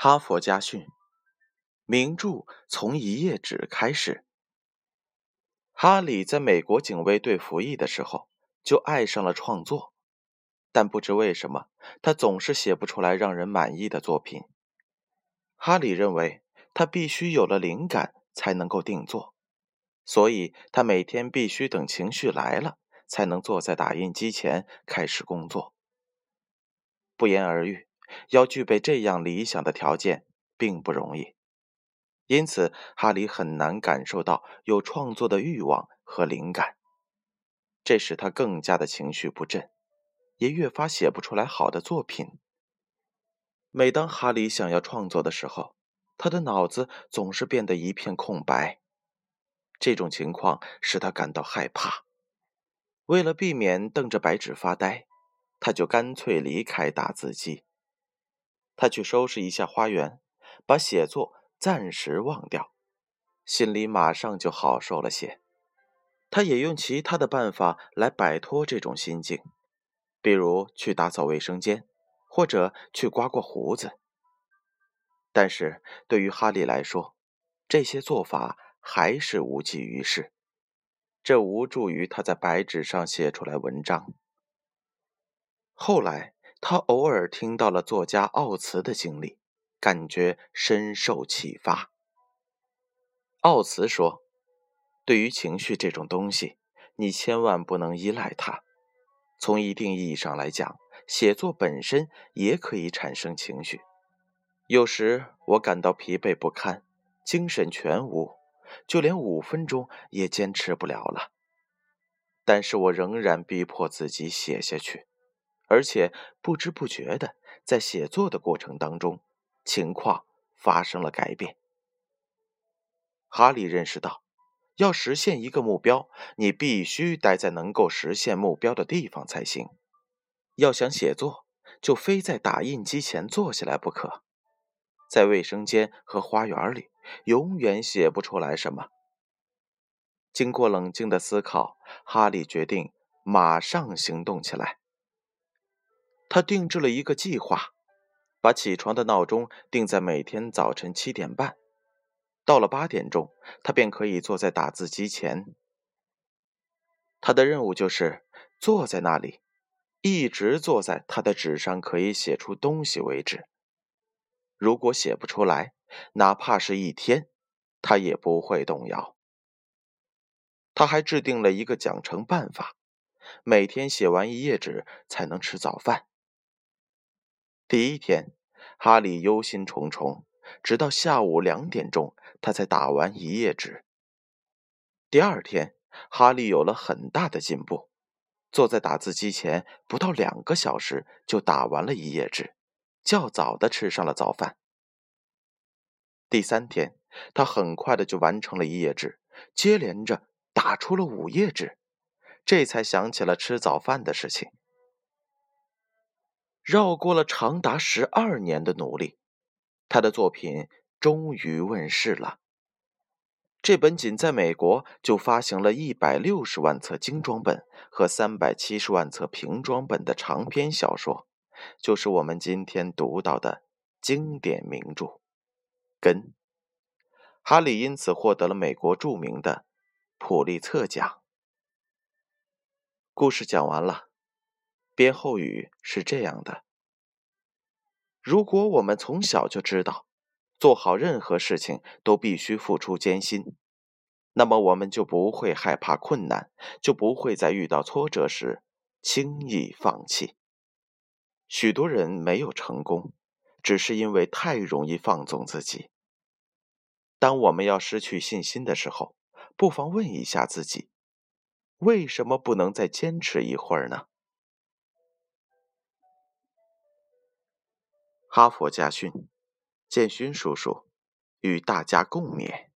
哈佛家训：名著从一页纸开始。哈里在美国警卫队服役的时候就爱上了创作，但不知为什么，他总是写不出来让人满意的作品。哈里认为他必须有了灵感才能够定做，所以他每天必须等情绪来了，才能坐在打印机前开始工作。不言而喻。要具备这样理想的条件并不容易，因此哈里很难感受到有创作的欲望和灵感，这使他更加的情绪不振，也越发写不出来好的作品。每当哈里想要创作的时候，他的脑子总是变得一片空白，这种情况使他感到害怕。为了避免瞪着白纸发呆，他就干脆离开打字机。他去收拾一下花园，把写作暂时忘掉，心里马上就好受了些。他也用其他的办法来摆脱这种心境，比如去打扫卫生间，或者去刮过胡子。但是对于哈利来说，这些做法还是无济于事，这无助于他在白纸上写出来文章。后来。他偶尔听到了作家奥茨的经历，感觉深受启发。奥茨说：“对于情绪这种东西，你千万不能依赖它。从一定意义上来讲，写作本身也可以产生情绪。有时我感到疲惫不堪，精神全无，就连五分钟也坚持不了了。但是我仍然逼迫自己写下去。”而且不知不觉的，在写作的过程当中，情况发生了改变。哈利认识到，要实现一个目标，你必须待在能够实现目标的地方才行。要想写作，就非在打印机前坐下来不可。在卫生间和花园里，永远写不出来什么。经过冷静的思考，哈利决定马上行动起来。他定制了一个计划，把起床的闹钟定在每天早晨七点半。到了八点钟，他便可以坐在打字机前。他的任务就是坐在那里，一直坐在他的纸上可以写出东西为止。如果写不出来，哪怕是一天，他也不会动摇。他还制定了一个奖惩办法：每天写完一页纸才能吃早饭。第一天，哈利忧心忡忡，直到下午两点钟，他才打完一页纸。第二天，哈利有了很大的进步，坐在打字机前不到两个小时就打完了一页纸，较早的吃上了早饭。第三天，他很快的就完成了一页纸，接连着打出了五页纸，这才想起了吃早饭的事情。绕过了长达十二年的努力，他的作品终于问世了。这本仅在美国就发行了一百六十万册精装本和三百七十万册平装本的长篇小说，就是我们今天读到的经典名著《根》。哈利因此获得了美国著名的普利策奖。故事讲完了。编后语是这样的：如果我们从小就知道，做好任何事情都必须付出艰辛，那么我们就不会害怕困难，就不会在遇到挫折时轻易放弃。许多人没有成功，只是因为太容易放纵自己。当我们要失去信心的时候，不妨问一下自己：为什么不能再坚持一会儿呢？哈佛家训，建勋叔叔与大家共勉。